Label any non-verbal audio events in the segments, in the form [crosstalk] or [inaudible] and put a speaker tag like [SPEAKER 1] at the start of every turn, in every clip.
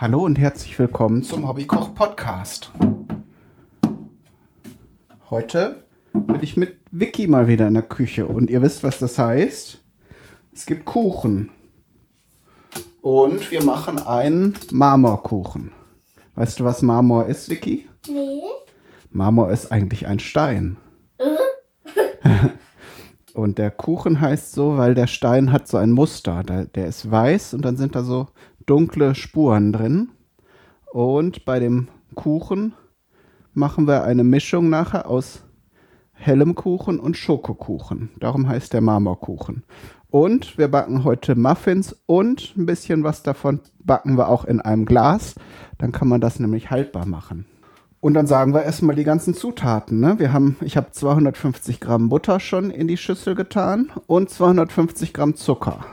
[SPEAKER 1] Hallo und herzlich willkommen zum Hobbykoch Podcast. Heute bin ich mit Vicky mal wieder in der Küche und ihr wisst, was das heißt. Es gibt Kuchen. Und wir machen einen Marmorkuchen. Weißt du, was Marmor ist, Vicky?
[SPEAKER 2] Nee.
[SPEAKER 1] Marmor ist eigentlich ein Stein. [laughs] und der Kuchen heißt so, weil der Stein hat so ein Muster. Der, der ist weiß und dann sind da so dunkle Spuren drin. Und bei dem Kuchen machen wir eine Mischung nachher aus hellem Kuchen und Schokokuchen. Darum heißt der Marmorkuchen. Und wir backen heute Muffins und ein bisschen was davon backen wir auch in einem Glas. Dann kann man das nämlich haltbar machen. Und dann sagen wir erstmal die ganzen Zutaten. Ne? Wir haben, ich habe 250 Gramm Butter schon in die Schüssel getan und 250 Gramm Zucker.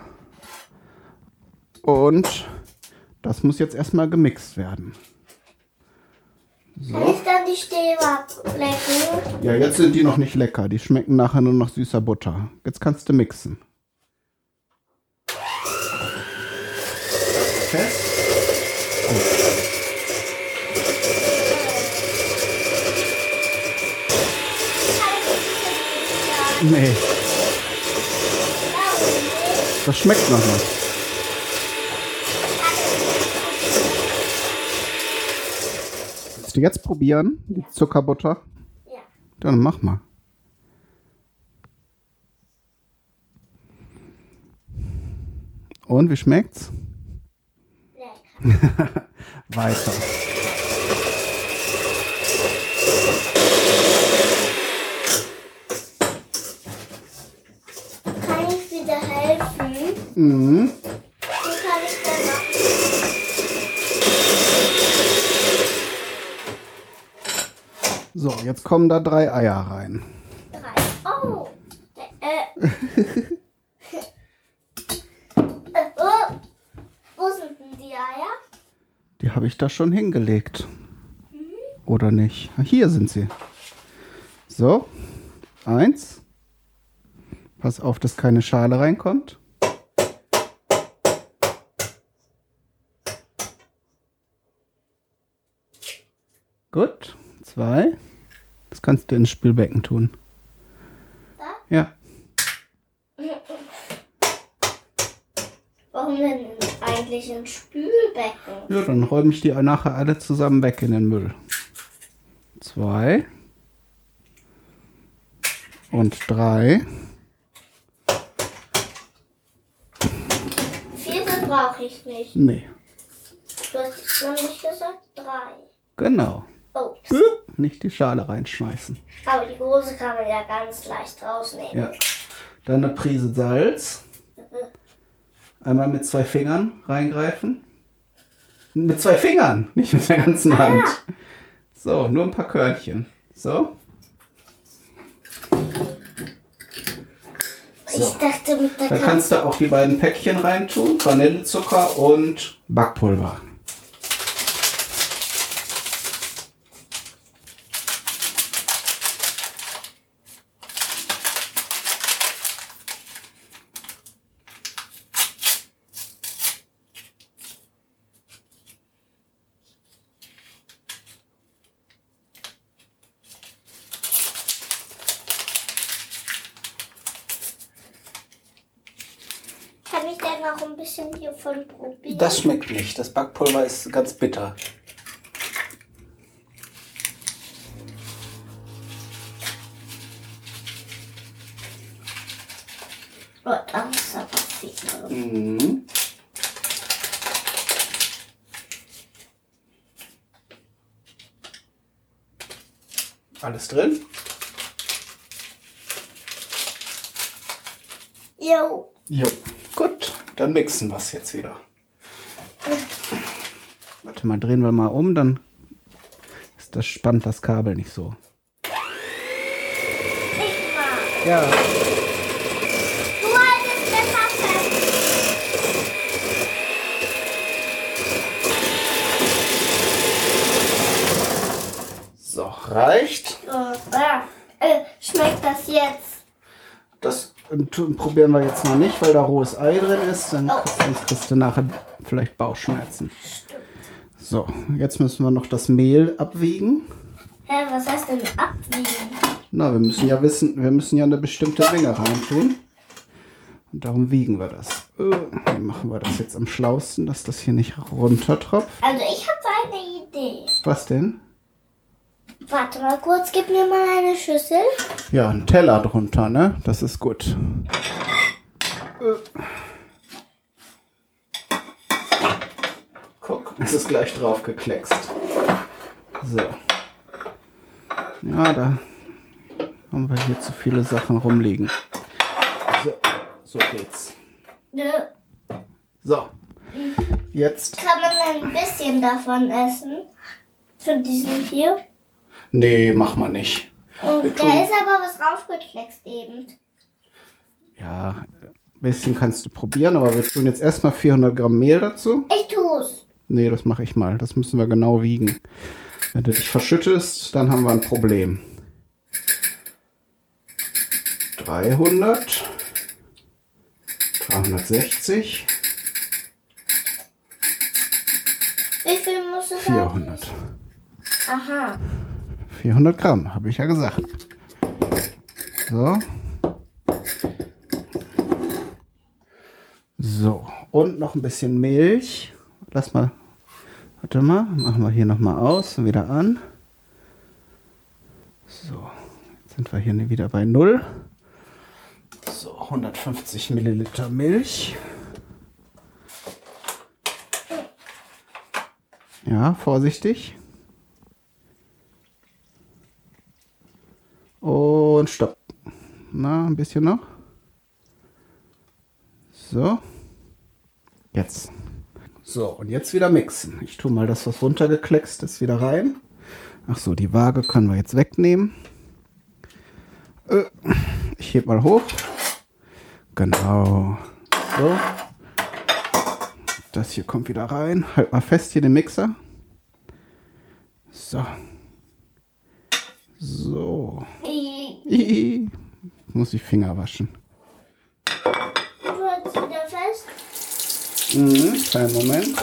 [SPEAKER 1] Und das muss jetzt erstmal gemixt werden.
[SPEAKER 2] Kann ich dann die Stäbe lecken?
[SPEAKER 1] Ja, jetzt sind die noch nicht lecker. Die schmecken nachher nur noch süßer Butter. Jetzt kannst du mixen. Fest. Nee, das schmeckt noch nicht. Du jetzt probieren, die Zuckerbutter?
[SPEAKER 2] Ja.
[SPEAKER 1] Dann mach mal. Und wie schmeckt's?
[SPEAKER 2] Lecker. [laughs]
[SPEAKER 1] Weiter.
[SPEAKER 2] Kann ich wieder helfen?
[SPEAKER 1] Mhm.
[SPEAKER 2] Wie kann ich denn machen?
[SPEAKER 1] So, jetzt kommen da drei Eier rein.
[SPEAKER 2] Drei. Oh. Äh. oh. Wo sind denn die Eier?
[SPEAKER 1] Die habe ich da schon hingelegt. Oder nicht? Ah, Hier sind sie. So, eins. Pass auf, dass keine Schale reinkommt. Gut, zwei. Das kannst du ins Spülbecken tun.
[SPEAKER 2] Da?
[SPEAKER 1] Ja,
[SPEAKER 2] Warum denn eigentlich ein Spülbecken?
[SPEAKER 1] Ja, dann räume ich die nachher alle zusammen weg in den Müll. Zwei. Und drei.
[SPEAKER 2] Vierte brauche ich nicht.
[SPEAKER 1] Nee,
[SPEAKER 2] Du hast noch nicht gesagt drei.
[SPEAKER 1] genau.
[SPEAKER 2] Oh,
[SPEAKER 1] Nicht die Schale reinschmeißen.
[SPEAKER 2] aber die große kann man ja ganz leicht rausnehmen.
[SPEAKER 1] Ja. Dann eine Prise Salz. Einmal mit zwei Fingern reingreifen. Mit zwei Fingern, nicht mit der ganzen Hand. So, nur ein paar Körnchen. So.
[SPEAKER 2] Ich dachte mit der
[SPEAKER 1] Da kannst du auch die beiden Päckchen reintun. Vanillezucker und Backpulver.
[SPEAKER 2] Kann ich denn noch ein bisschen hiervon probieren?
[SPEAKER 1] Das schmeckt nicht. Das Backpulver ist ganz bitter.
[SPEAKER 2] Oh, da muss aber viel.
[SPEAKER 1] Mhm. Alles drin?
[SPEAKER 2] Jo.
[SPEAKER 1] Jo. Dann mixen wir es jetzt wieder. Warte mal, drehen wir mal um, dann ist das spannt das Kabel nicht so. Ja. So, reicht.
[SPEAKER 2] Oh, ja. äh, schmeckt das jetzt?
[SPEAKER 1] Das probieren wir jetzt noch nicht, weil da rohes Ei drin ist. Dann
[SPEAKER 2] Oh.
[SPEAKER 1] kriegst du nachher vielleicht Bauchschmerzen. So, jetzt müssen wir noch das Mehl abwiegen.
[SPEAKER 2] Hä, was heißt denn abwiegen?
[SPEAKER 1] Na, wir müssen ja wissen, wir müssen ja eine bestimmte Menge reintun. Und darum wiegen wir das. Äh, Wie machen wir das jetzt am schlausten, dass das hier nicht runtertropft?
[SPEAKER 2] Also ich habe eine Idee.
[SPEAKER 1] Was denn?
[SPEAKER 2] Warte mal kurz, gib mir mal eine Schüssel.
[SPEAKER 1] Ja, ein Teller drunter, ne? Das ist gut. Guck, es ist gleich drauf gekleckst. So. Ja, da haben wir hier zu viele Sachen rumliegen. So, so geht's.
[SPEAKER 2] Nö.
[SPEAKER 1] So. Jetzt.
[SPEAKER 2] Kann man ein bisschen davon essen? Von diesem hier?
[SPEAKER 1] Nee, mach mal nicht. Wir
[SPEAKER 2] da ist aber was draufgekleckst eben.
[SPEAKER 1] Ja, ein bisschen kannst du probieren, aber wir tun jetzt erstmal 400 Gramm Mehl dazu.
[SPEAKER 2] Ich tu's.
[SPEAKER 1] Nee, das mache ich mal. Das müssen wir genau wiegen. Wenn du dich verschüttest, dann haben wir ein Problem. 300. 360.
[SPEAKER 2] Wie viel muss es
[SPEAKER 1] 400.
[SPEAKER 2] haben? Aha.
[SPEAKER 1] 400 Gramm, habe ich ja gesagt. So. So, und noch ein bisschen Milch. Lass mal. Warte mal, machen wir hier nochmal aus und wieder an. So, jetzt sind wir hier wieder bei Null. So, 150 Milliliter Milch. Ja, vorsichtig. Und stopp. Na, ein bisschen noch. So. Jetzt. So, und jetzt wieder mixen. Ich tue mal das, was runtergekleckst ist, wieder rein. Ach so, die Waage können wir jetzt wegnehmen. Äh, Ich heb mal hoch. Genau. So. Das hier kommt wieder rein. Halt mal fest hier den Mixer. So. So.
[SPEAKER 2] Ich
[SPEAKER 1] Hihi. Muss die Finger waschen.
[SPEAKER 2] tu jetzt wieder fest.
[SPEAKER 1] Mhm, kleinen Moment.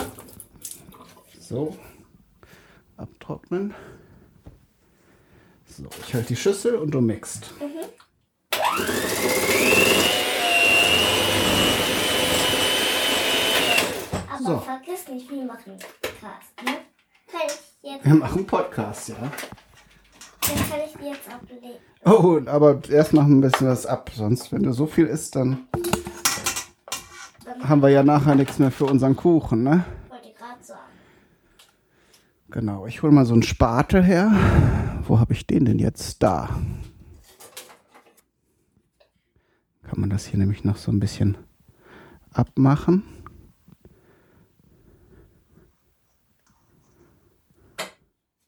[SPEAKER 1] So. Abtrocknen. So, ich halte die Schüssel und du mixt.
[SPEAKER 2] Aber
[SPEAKER 1] So.
[SPEAKER 2] vergiss nicht, wir machen Cast, ne? Kann ich jetzt,
[SPEAKER 1] Wir machen Podcast, ja.
[SPEAKER 2] Dann kann ich die jetzt ablegen.
[SPEAKER 1] Oh, aber erst noch ein bisschen was ab. Sonst, wenn du so viel isst, dann haben wir ja nachher nichts mehr für unseren Kuchen, ne?
[SPEAKER 2] Wollte gerade sagen.
[SPEAKER 1] Genau, ich hole mal so einen Spatel her. Wo habe ich den denn jetzt? Da. Kann man das hier nämlich noch so ein bisschen abmachen.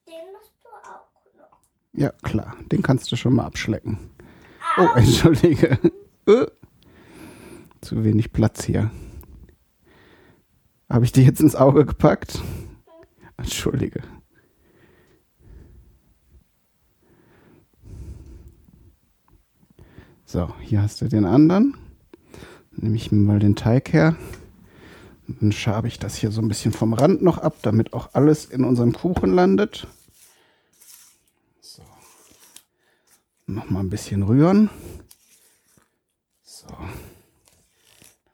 [SPEAKER 2] Den machst du auch noch.
[SPEAKER 1] Ja, klar, den kannst du schon mal abschlecken. Oh, [laughs] entschuldige. Äh. Zu wenig Platz hier. Habe ich dir jetzt ins Auge gepackt? Entschuldige. So, hier hast du den anderen. Nehme ich mir mal den Teig her. Dann schabe ich das hier so ein bisschen vom Rand noch ab, damit auch alles in unserem Kuchen landet. Noch mal ein bisschen rühren. So.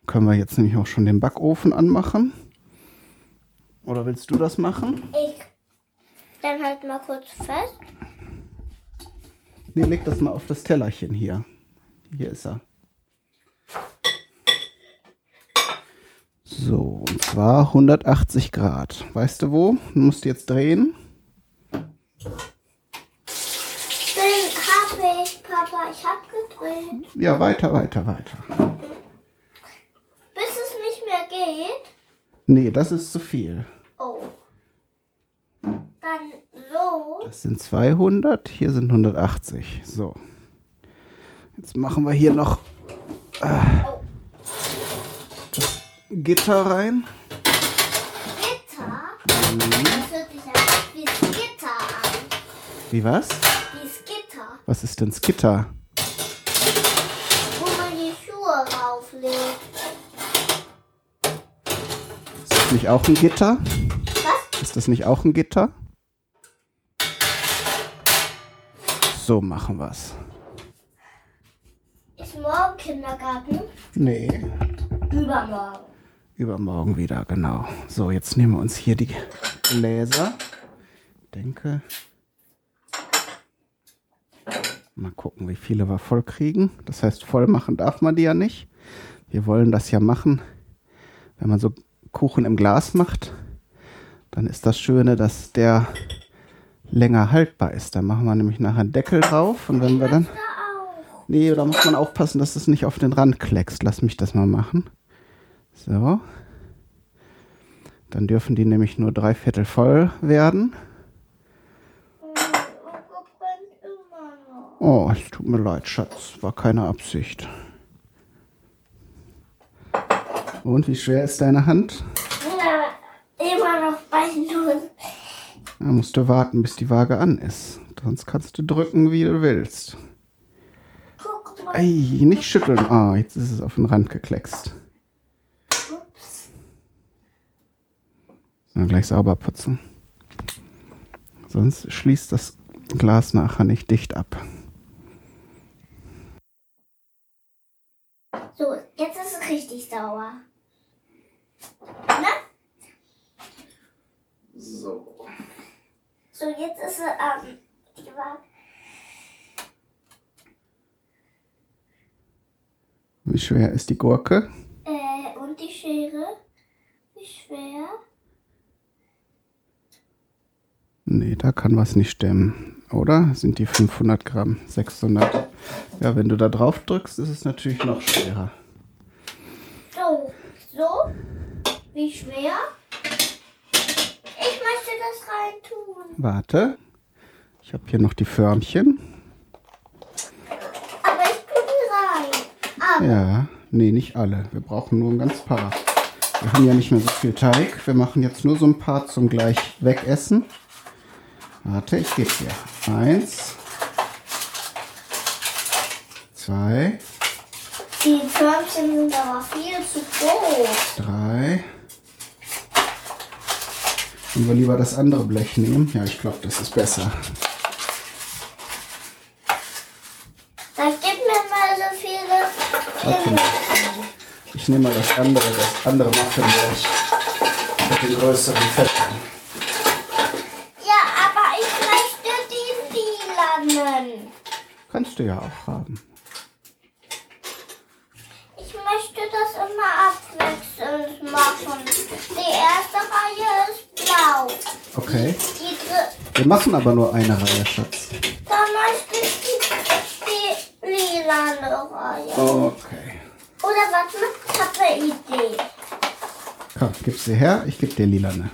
[SPEAKER 1] Können wir jetzt nämlich auch schon den Backofen anmachen. Oder willst du das machen?
[SPEAKER 2] Ich. Dann halt mal kurz fest.
[SPEAKER 1] Nee, leg das mal auf das Tellerchen hier. Hier ist er. So, und zwar 180 Grad. Weißt du wo? Du musst jetzt drehen.
[SPEAKER 2] Den hab ich, Papa. Ich hab gedreht.
[SPEAKER 1] Ja, weiter, weiter, weiter.
[SPEAKER 2] Bis es nicht mehr geht.
[SPEAKER 1] Nee, das ist zu viel.
[SPEAKER 2] Oh. Dann so.
[SPEAKER 1] Das sind 200, hier sind 180. So. Jetzt machen wir hier noch
[SPEAKER 2] Oh.
[SPEAKER 1] das Gitter rein.
[SPEAKER 2] Gitter. Das hört sich wie Skitter an.
[SPEAKER 1] Wie was?
[SPEAKER 2] Wie Skitter.
[SPEAKER 1] Was ist denn Skitter?
[SPEAKER 2] Wo man die Schuhe
[SPEAKER 1] nicht auch ein Gitter?
[SPEAKER 2] Was?
[SPEAKER 1] Ist das nicht auch ein Gitter? So machen wir's.
[SPEAKER 2] Ist morgen Kindergarten?
[SPEAKER 1] Nee.
[SPEAKER 2] Übermorgen.
[SPEAKER 1] Übermorgen wieder, genau. So, jetzt nehmen wir uns hier die Gläser. Denke. Mal gucken, wie viele wir voll kriegen. Das heißt, voll machen darf man die ja nicht. Wir wollen das ja machen, wenn man so Kuchen im Glas macht. Dann ist das Schöne, dass der länger haltbar ist. Da machen wir nämlich nachher einen Deckel drauf und wenn wir dann. Nee, da muss man aufpassen, dass es nicht auf den Rand kleckst. Lass mich das mal machen. So. Dann dürfen die nämlich nur drei Viertel voll werden.
[SPEAKER 2] Oh.
[SPEAKER 1] Oh, es tut mir leid, Schatz. War keine Absicht. Und wie schwer ist deine Hand?
[SPEAKER 2] Ja, immer noch bei Null.
[SPEAKER 1] Da musst du warten, bis die Waage an ist. Sonst kannst du drücken, wie du willst.
[SPEAKER 2] Guck mal.
[SPEAKER 1] Ey, nicht schütteln. Ah, jetzt ist es auf den Rand gekleckst.
[SPEAKER 2] Ups.
[SPEAKER 1] Dann gleich sauber putzen. Sonst schließt das Glas nachher nicht dicht ab.
[SPEAKER 2] So, jetzt ist es richtig sauer. Ne?
[SPEAKER 1] So.
[SPEAKER 2] So, jetzt ist es, ähm, die war,
[SPEAKER 1] Wie schwer ist die Gurke?
[SPEAKER 2] äh, und die Schere. Wie schwer?
[SPEAKER 1] Nee, da kann was nicht stemmen. Oder? Sind die 500 Gramm? 600? Ja, wenn du da drauf drückst, ist es natürlich noch schwerer.
[SPEAKER 2] So, so. Wie schwer? Ich möchte das reintun.
[SPEAKER 1] Warte. Ich habe hier noch die Förmchen.
[SPEAKER 2] Aber ich tue die rein. Aber,
[SPEAKER 1] Ja, nee, nicht alle. Wir brauchen nur ein ganz paar. Wir haben ja nicht mehr so viel Teig. Wir machen jetzt nur so ein paar zum gleich wegessen. Warte, ich gebe dir. Eins. Zwei.
[SPEAKER 2] die Förmchen sind aber viel zu groß.
[SPEAKER 1] Drei. Wollen wir lieber das andere Blech nehmen? Ja, ich glaube, das ist besser.
[SPEAKER 2] Dann gib mir mal so viele.
[SPEAKER 1] Mal. Ich nehme mal das andere, das andere Muffinblech. Mit den größeren Fetten.
[SPEAKER 2] Ja, aber ich möchte die lilanen.
[SPEAKER 1] Kannst du ja auch haben.
[SPEAKER 2] Ich möchte das immer abwechselnd machen. Die erste Reihe ist blau.
[SPEAKER 1] Okay.
[SPEAKER 2] Die
[SPEAKER 1] Wir machen aber nur eine Reihe, Schatz.
[SPEAKER 2] dann möchte ich die, die lilane Reihe.
[SPEAKER 1] Okay.
[SPEAKER 2] Oder warte mal, ich habe eine Idee.
[SPEAKER 1] Komm, gib sie her. Ich gebe dir lilane.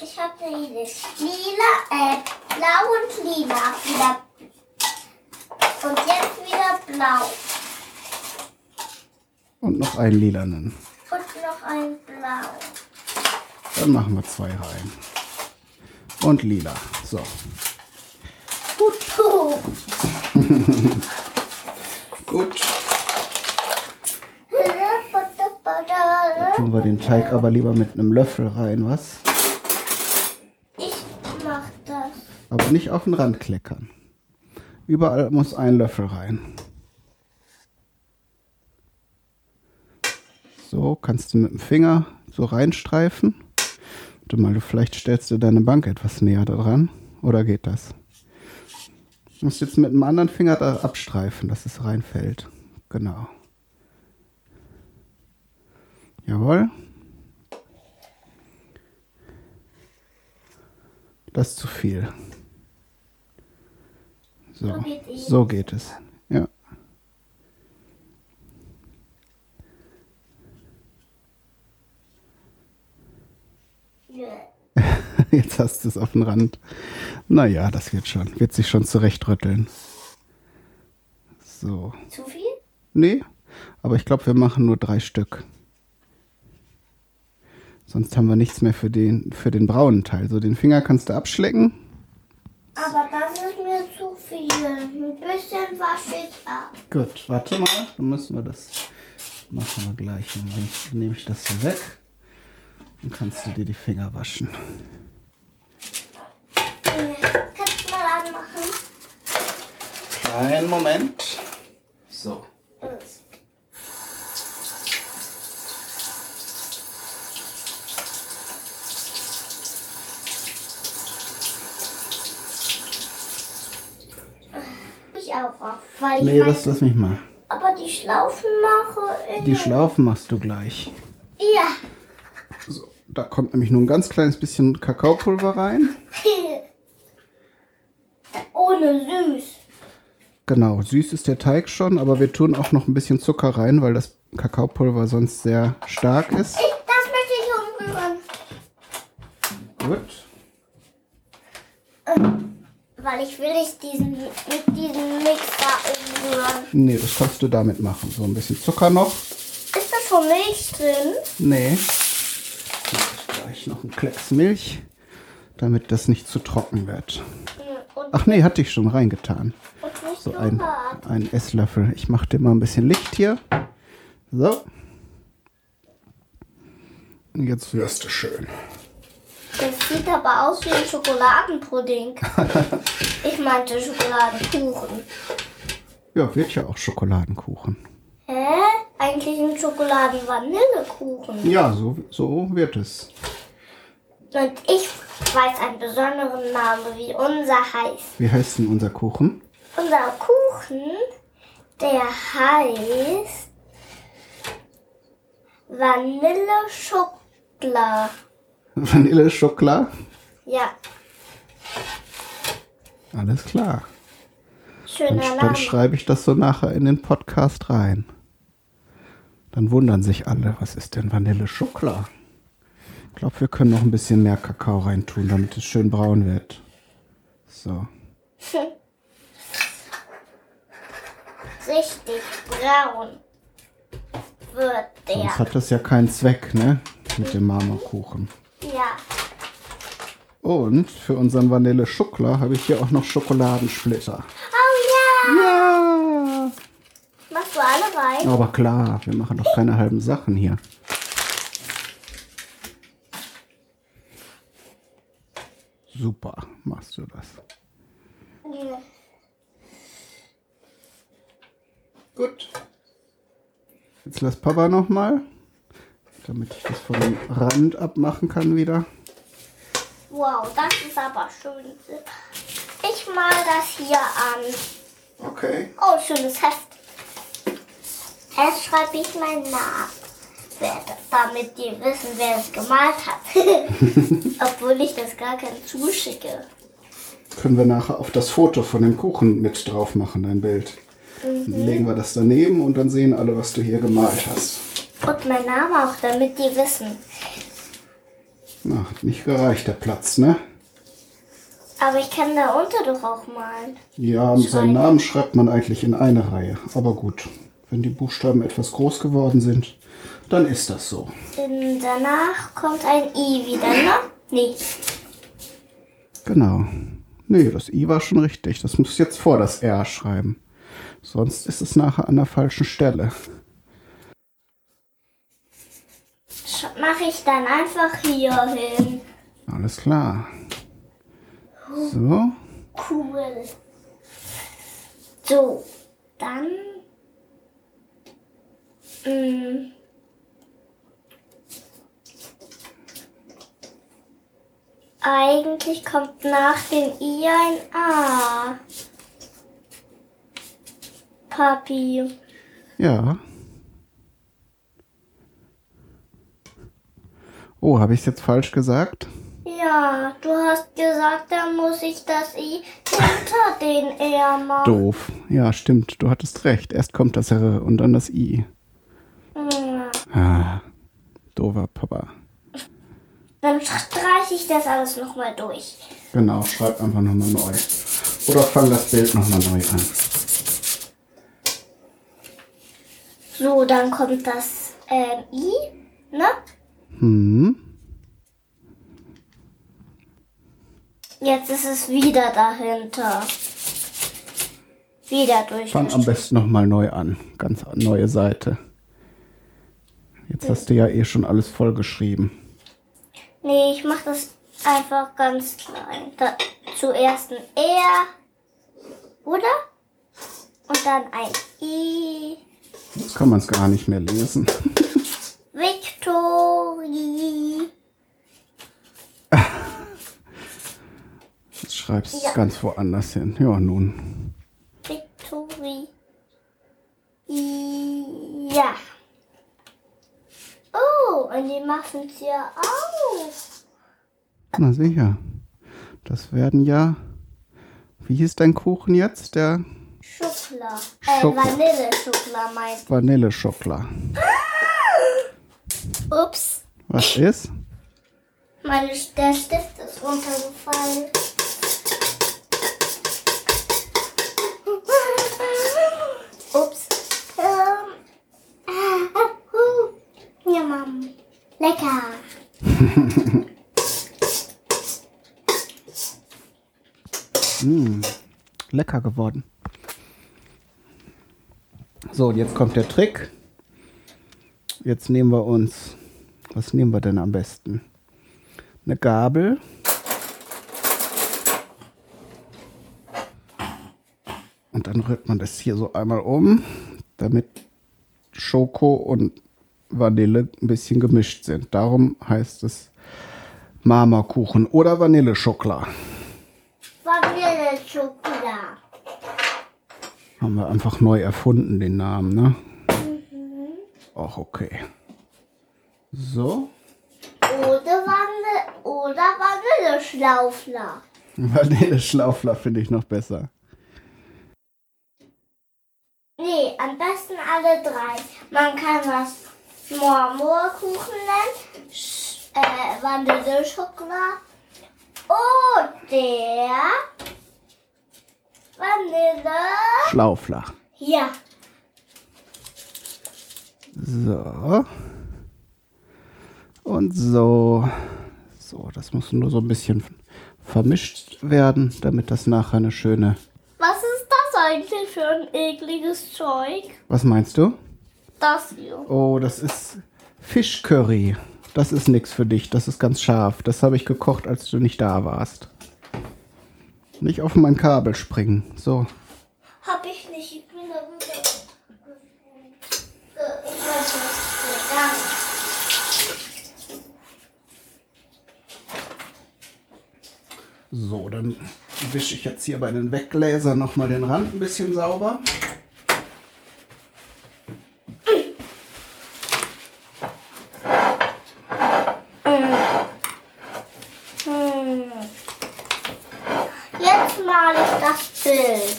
[SPEAKER 2] Ich habe eine Idee. Lila, äh, blau und lila. Wieder. Und jetzt wieder blau.
[SPEAKER 1] Und noch einen lilanen.
[SPEAKER 2] Und noch ein blau.
[SPEAKER 1] Dann machen wir zwei Reihen. Und lila. So. Gut. Tun wir den Teig aber lieber mit einem Löffel rein, was?
[SPEAKER 2] Ich mach das.
[SPEAKER 1] Aber nicht auf den Rand kleckern. Überall muss ein Löffel rein. So, kannst du mit dem Finger so reinstreifen. Warte mal, du vielleicht stellst du deine Bank etwas näher daran. Oder geht das? Du musst jetzt mit dem anderen Finger da abstreifen, dass es reinfällt. Genau. Jawohl. Das ist zu viel. So,
[SPEAKER 2] So geht es.
[SPEAKER 1] so geht es. Ja.
[SPEAKER 2] Nö. [laughs]
[SPEAKER 1] Jetzt hast du es auf den Rand. Naja, das wird schon. Wird sich schon zurechtrütteln. So.
[SPEAKER 2] Zu viel?
[SPEAKER 1] Nee, aber ich glaube, wir machen nur drei Stück. Sonst haben wir nichts mehr für den, für den braunen Teil. So, den Finger kannst du abschlecken.
[SPEAKER 2] Aber das ist mir zu viel. Ein bisschen wasche ich ab.
[SPEAKER 1] Gut, warte mal. Dann müssen wir das machen wir gleich. Dann nehme ich- nehme ich das hier weg. Dann kannst du dir die Finger waschen.
[SPEAKER 2] Kannst du mal anmachen?
[SPEAKER 1] Kleinen Moment. So.
[SPEAKER 2] Ich auch auf, weil ich
[SPEAKER 1] Nee,
[SPEAKER 2] weiß,
[SPEAKER 1] das lass mich mal.
[SPEAKER 2] aber die Schlaufen mache ich.
[SPEAKER 1] Die Schlaufen machst du gleich.
[SPEAKER 2] Ja.
[SPEAKER 1] Da kommt nämlich nur ein ganz kleines bisschen Kakaopulver rein. [laughs]
[SPEAKER 2] Ohne süß.
[SPEAKER 1] Genau, süß ist der Teig schon, aber wir tun auch noch ein bisschen Zucker rein, weil das Kakaopulver sonst sehr stark ist.
[SPEAKER 2] Ich, das möchte ich umrühren.
[SPEAKER 1] Gut.
[SPEAKER 2] Weil ich will nicht diesen, mit diesem Mixer umrühren.
[SPEAKER 1] Nee, das kannst du damit machen. So ein bisschen Zucker noch.
[SPEAKER 2] Ist da schon Milch drin?
[SPEAKER 1] Nee. Gleich noch ein Klecks Milch, damit das nicht zu trocken wird. Ach nee, hatte ich schon reingetan. So ein, ein Esslöffel. Ich mache dir mal ein bisschen Licht hier. So. Und Jetzt wirst du schön.
[SPEAKER 2] Das sieht aber aus wie ein Schokoladenpudding. [laughs] ich meinte Schokoladenkuchen.
[SPEAKER 1] Ja, wird ja auch Schokoladenkuchen.
[SPEAKER 2] Hä? Eigentlich ein Schokoladen-Vanillekuchen.
[SPEAKER 1] Ja, so, so wird es.
[SPEAKER 2] Und ich weiß einen besonderen Namen, wie unser heißt.
[SPEAKER 1] Wie heißt denn unser Kuchen?
[SPEAKER 2] Unser Kuchen, der heißt Vanille-Schokolade.
[SPEAKER 1] Vanille Schokolade?
[SPEAKER 2] Ja,
[SPEAKER 1] Alles klar. Dann,
[SPEAKER 2] schöner
[SPEAKER 1] dann
[SPEAKER 2] Name.
[SPEAKER 1] schreibe ich das so nachher in den Podcast rein. Dann wundern sich alle, was ist denn Vanille Schokolade? Ich glaube, wir können noch ein bisschen mehr Kakao reintun, damit es schön braun wird. So.
[SPEAKER 2] Richtig braun wird der.
[SPEAKER 1] Sonst hat das ja keinen Zweck, ne? Mit dem Marmorkuchen.
[SPEAKER 2] Ja.
[SPEAKER 1] Und für unseren Vanille Schokolade habe ich hier auch noch Schokoladensplitter.
[SPEAKER 2] Oh ja.
[SPEAKER 1] Ja!
[SPEAKER 2] Machst du alle rein?
[SPEAKER 1] Aber klar, wir machen doch keine halben Sachen hier. Super, machst du das.
[SPEAKER 2] Ja.
[SPEAKER 1] Gut. Jetzt lass Papa noch mal, damit ich das von dem Rand abmachen kann wieder.
[SPEAKER 2] Wow, das ist aber schön. Ich mal das hier an.
[SPEAKER 1] Okay.
[SPEAKER 2] Oh, schönes Heft. Jetzt schreibe ich meinen Namen, damit die wissen, wer es gemalt hat. [laughs] Obwohl ich das gar keinen zuschicke.
[SPEAKER 1] Können wir nachher auf das Foto von dem Kuchen mit drauf machen, dein Bild. Dann legen wir das daneben und dann sehen alle, was du hier gemalt hast.
[SPEAKER 2] Und mein Name auch, damit die wissen.
[SPEAKER 1] Na, hat nicht gereicht, der Platz, ne?
[SPEAKER 2] Aber ich kann da unter doch auch malen.
[SPEAKER 1] Ja, seinen Namen schreibt man eigentlich in eine Reihe. Aber gut, wenn die Buchstaben etwas groß geworden sind, dann ist das so.
[SPEAKER 2] Und danach kommt ein I wieder, ne? Nee.
[SPEAKER 1] Genau. Nee, das I war schon richtig. Das muss jetzt vor das R schreiben. Sonst ist es nachher an der falschen Stelle.
[SPEAKER 2] Mache ich dann einfach hier hin.
[SPEAKER 1] Alles klar. So.
[SPEAKER 2] Cool. So, dann. Mm, eigentlich kommt nach dem I ein A. Papi.
[SPEAKER 1] Ja. Oh, habe ich es jetzt falsch gesagt?
[SPEAKER 2] Ja, du hast gesagt, dann muss ich das I hinter den R machen.
[SPEAKER 1] Doof. Ja, stimmt. Du hattest recht. Erst kommt das R und dann das I.
[SPEAKER 2] Mm,
[SPEAKER 1] Ah, doofer Papa.
[SPEAKER 2] Dann streiche ich das alles nochmal durch.
[SPEAKER 1] Genau, schreib einfach nochmal neu. Oder fang das Bild nochmal neu an.
[SPEAKER 2] So, dann kommt das ähm, I, ne?
[SPEAKER 1] Hm.
[SPEAKER 2] Jetzt ist es wieder dahinter. Wieder durch.
[SPEAKER 1] Fang am besten nochmal neu an. Ganz neue Seite. Jetzt hast du ja eh schon alles vollgeschrieben.
[SPEAKER 2] Nee, ich mache das einfach ganz klein. Da, zuerst ein R, oder? Und dann ein I.
[SPEAKER 1] Jetzt kann man es gar nicht mehr lesen. [laughs]
[SPEAKER 2] Victory.
[SPEAKER 1] Jetzt schreibst du es
[SPEAKER 2] Ja.
[SPEAKER 1] ganz woanders hin. Ja, nun.
[SPEAKER 2] Victory. Ja. Oh, und die machen es ja auf.
[SPEAKER 1] Na sicher. Das werden ja. Wie hieß dein Kuchen jetzt? Der
[SPEAKER 2] Schokolade. Äh,
[SPEAKER 1] Schoko-
[SPEAKER 2] Vanilleschokolade meint.
[SPEAKER 1] Vanilleschokolade. [laughs]
[SPEAKER 2] Ups.
[SPEAKER 1] Was ist?
[SPEAKER 2] Meine, der Stift ist runtergefallen. Lecker. [laughs]
[SPEAKER 1] Lecker geworden. So, und jetzt kommt der Trick. Jetzt nehmen wir uns. Was nehmen wir denn am besten? Eine Gabel. Und dann rührt man das hier so einmal um, damit Schoko und Vanille ein bisschen gemischt sind. Darum heißt es Marmorkuchen oder Vanilleschokolade.
[SPEAKER 2] Vanilleschokolade.
[SPEAKER 1] Haben wir einfach neu erfunden, den Namen, ne? Ach, okay. So.
[SPEAKER 2] Oder Vanille, oder Vanilleschlaufler.
[SPEAKER 1] Vanilleschlaufler finde ich noch besser.
[SPEAKER 2] Nee, am besten alle drei. Man kann das Marmorkuchen äh, Vanilleschokolade und der Vanille.
[SPEAKER 1] Schlaufler.
[SPEAKER 2] Ja,
[SPEAKER 1] So. Und so. So, das muss nur so ein bisschen vermischt werden, damit das nachher eine schöne.
[SPEAKER 2] was ist das eigentlich für ein ekliges Zeug?
[SPEAKER 1] Was meinst du?
[SPEAKER 2] Das hier.
[SPEAKER 1] Oh, das ist Fischcurry. Das ist nichts für dich. Das ist ganz scharf. Das habe ich gekocht, als du nicht da warst. Nicht auf mein Kabel springen. So.
[SPEAKER 2] Hab ich nicht, ich bin da.
[SPEAKER 1] So, dann wische ich jetzt hier bei den Weggläsern nochmal den Rand ein bisschen sauber.
[SPEAKER 2] Hm. Jetzt male ich das Bild.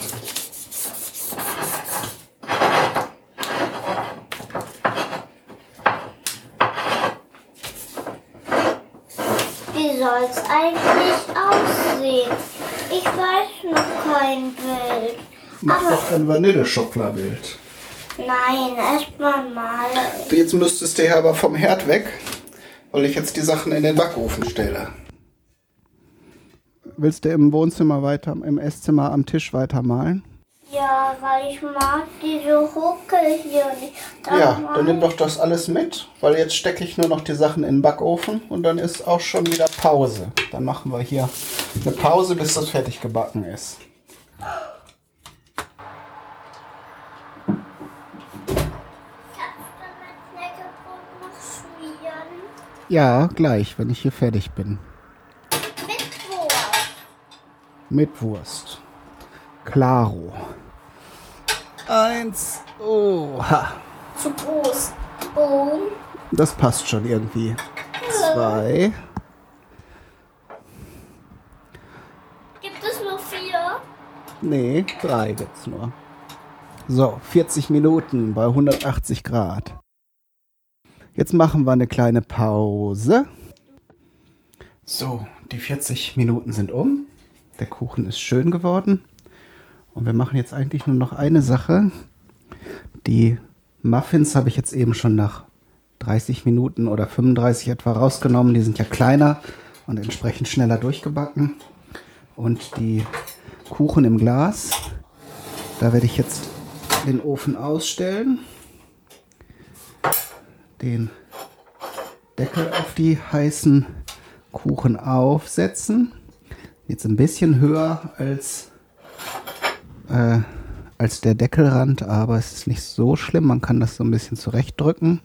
[SPEAKER 2] Wie soll es eigentlich aussehen? Ich weiß noch kein Bild.
[SPEAKER 1] Mach
[SPEAKER 2] Aber
[SPEAKER 1] doch ein Vanilleschokoladbild.
[SPEAKER 2] nein, erstmal male.
[SPEAKER 1] Jetzt müsstest du hier aber vom Herd weg, weil ich jetzt die Sachen in den Backofen stelle. Willst du im Wohnzimmer weiter, im Esszimmer am Tisch weitermalen?
[SPEAKER 2] Ja, weil ich mag diese Hucke hier nicht. Da
[SPEAKER 1] Ja, dann nimm doch das alles mit, weil jetzt stecke ich nur noch die Sachen in den Backofen und dann ist auch schon wieder Pause. Dann machen wir hier eine Pause, bis das fertig gebacken ist. Ja, gleich, wenn ich hier fertig bin.
[SPEAKER 2] Mit Wurst.
[SPEAKER 1] Mit Wurst. Claro. Eins. Oha.
[SPEAKER 2] Zu groß. Boom.
[SPEAKER 1] Das passt schon irgendwie. Zwei.
[SPEAKER 2] Gibt es nur vier?
[SPEAKER 1] Nee, drei gibt's nur. So, 40 Minuten bei 180 Grad. Jetzt machen wir eine kleine Pause. So, die 40 Minuten sind um. Der Kuchen ist schön geworden. Und wir machen jetzt eigentlich nur noch eine Sache. Die Muffins habe ich jetzt eben schon nach 30 Minuten oder 35 etwa rausgenommen. Die sind ja kleiner und entsprechend schneller durchgebacken. Und die Kuchen im Glas, da werde ich jetzt den Ofen ausstellen. Den Deckel auf die heißen Kuchen aufsetzen. Jetzt ein bisschen höher als, äh, als der Deckelrand, aber es ist nicht so schlimm. Man kann das so ein bisschen zurechtdrücken.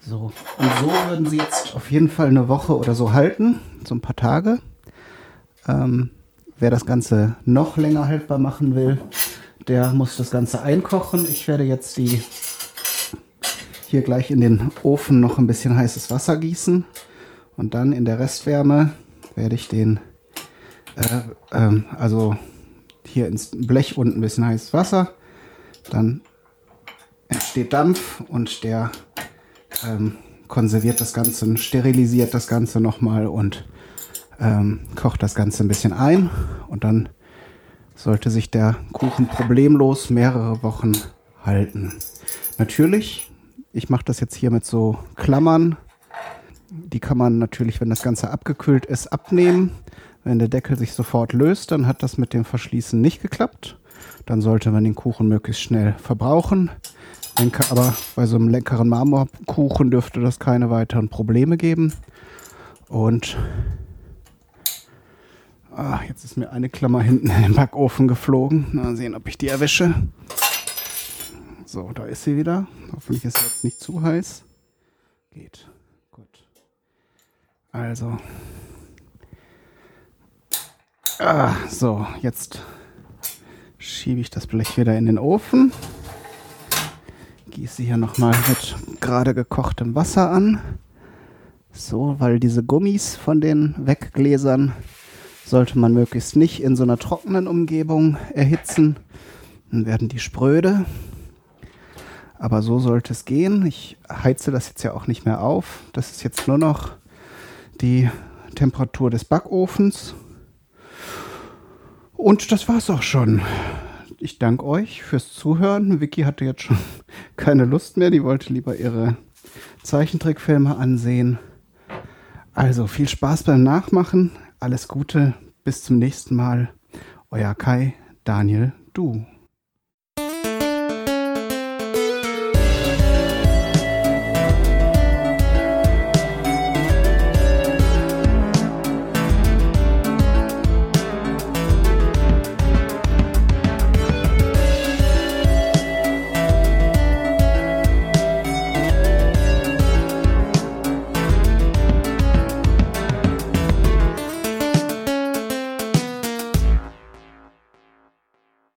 [SPEAKER 1] So, und so würden sie jetzt auf jeden Fall eine Woche oder so halten, so ein paar Tage. Ähm, wer das Ganze noch länger haltbar machen will, der muss das Ganze einkochen. Ich werde jetzt die hier gleich in den Ofen noch ein bisschen heißes Wasser gießen. Und dann in der Restwärme werde ich den, äh, ähm, also hier ins Blech unten ein bisschen heißes Wasser, dann entsteht Dampf und der ähm, konserviert das Ganze, und sterilisiert das Ganze nochmal und ähm, kocht das Ganze ein bisschen ein. Und dann sollte sich der Kuchen problemlos mehrere Wochen halten. Natürlich, ich mache das jetzt hier mit so Klammern. Die kann man natürlich, wenn das Ganze abgekühlt ist, abnehmen. Wenn der Deckel sich sofort löst, dann hat das mit dem Verschließen nicht geklappt. Dann sollte man den Kuchen möglichst schnell verbrauchen denke aber, bei so einem leckeren Marmorkuchen dürfte das keine weiteren Probleme geben. Und ah, jetzt ist mir eine Klammer hinten in den Backofen geflogen. Mal sehen, ob ich die erwische. So, da ist sie wieder. Hoffentlich ist sie jetzt nicht zu heiß. Geht. Gut. Also. Ah, so, jetzt schiebe ich das Blech wieder in den Ofen gieße hier nochmal mit gerade gekochtem Wasser an. So, weil diese Gummis von den Weggläsern sollte man möglichst nicht in so einer trockenen Umgebung erhitzen. Dann werden die spröde. Aber so sollte es gehen. Ich heize das jetzt ja auch nicht mehr auf. Das ist jetzt nur noch die Temperatur des Backofens. Und das war's auch schon ich danke euch fürs Zuhören. Vicky hatte jetzt schon [laughs] keine Lust mehr. Die wollte lieber ihre Zeichentrickfilme ansehen. Also viel Spaß beim Nachmachen. Alles Gute. Bis zum nächsten Mal. Euer Kai, Daniel, du.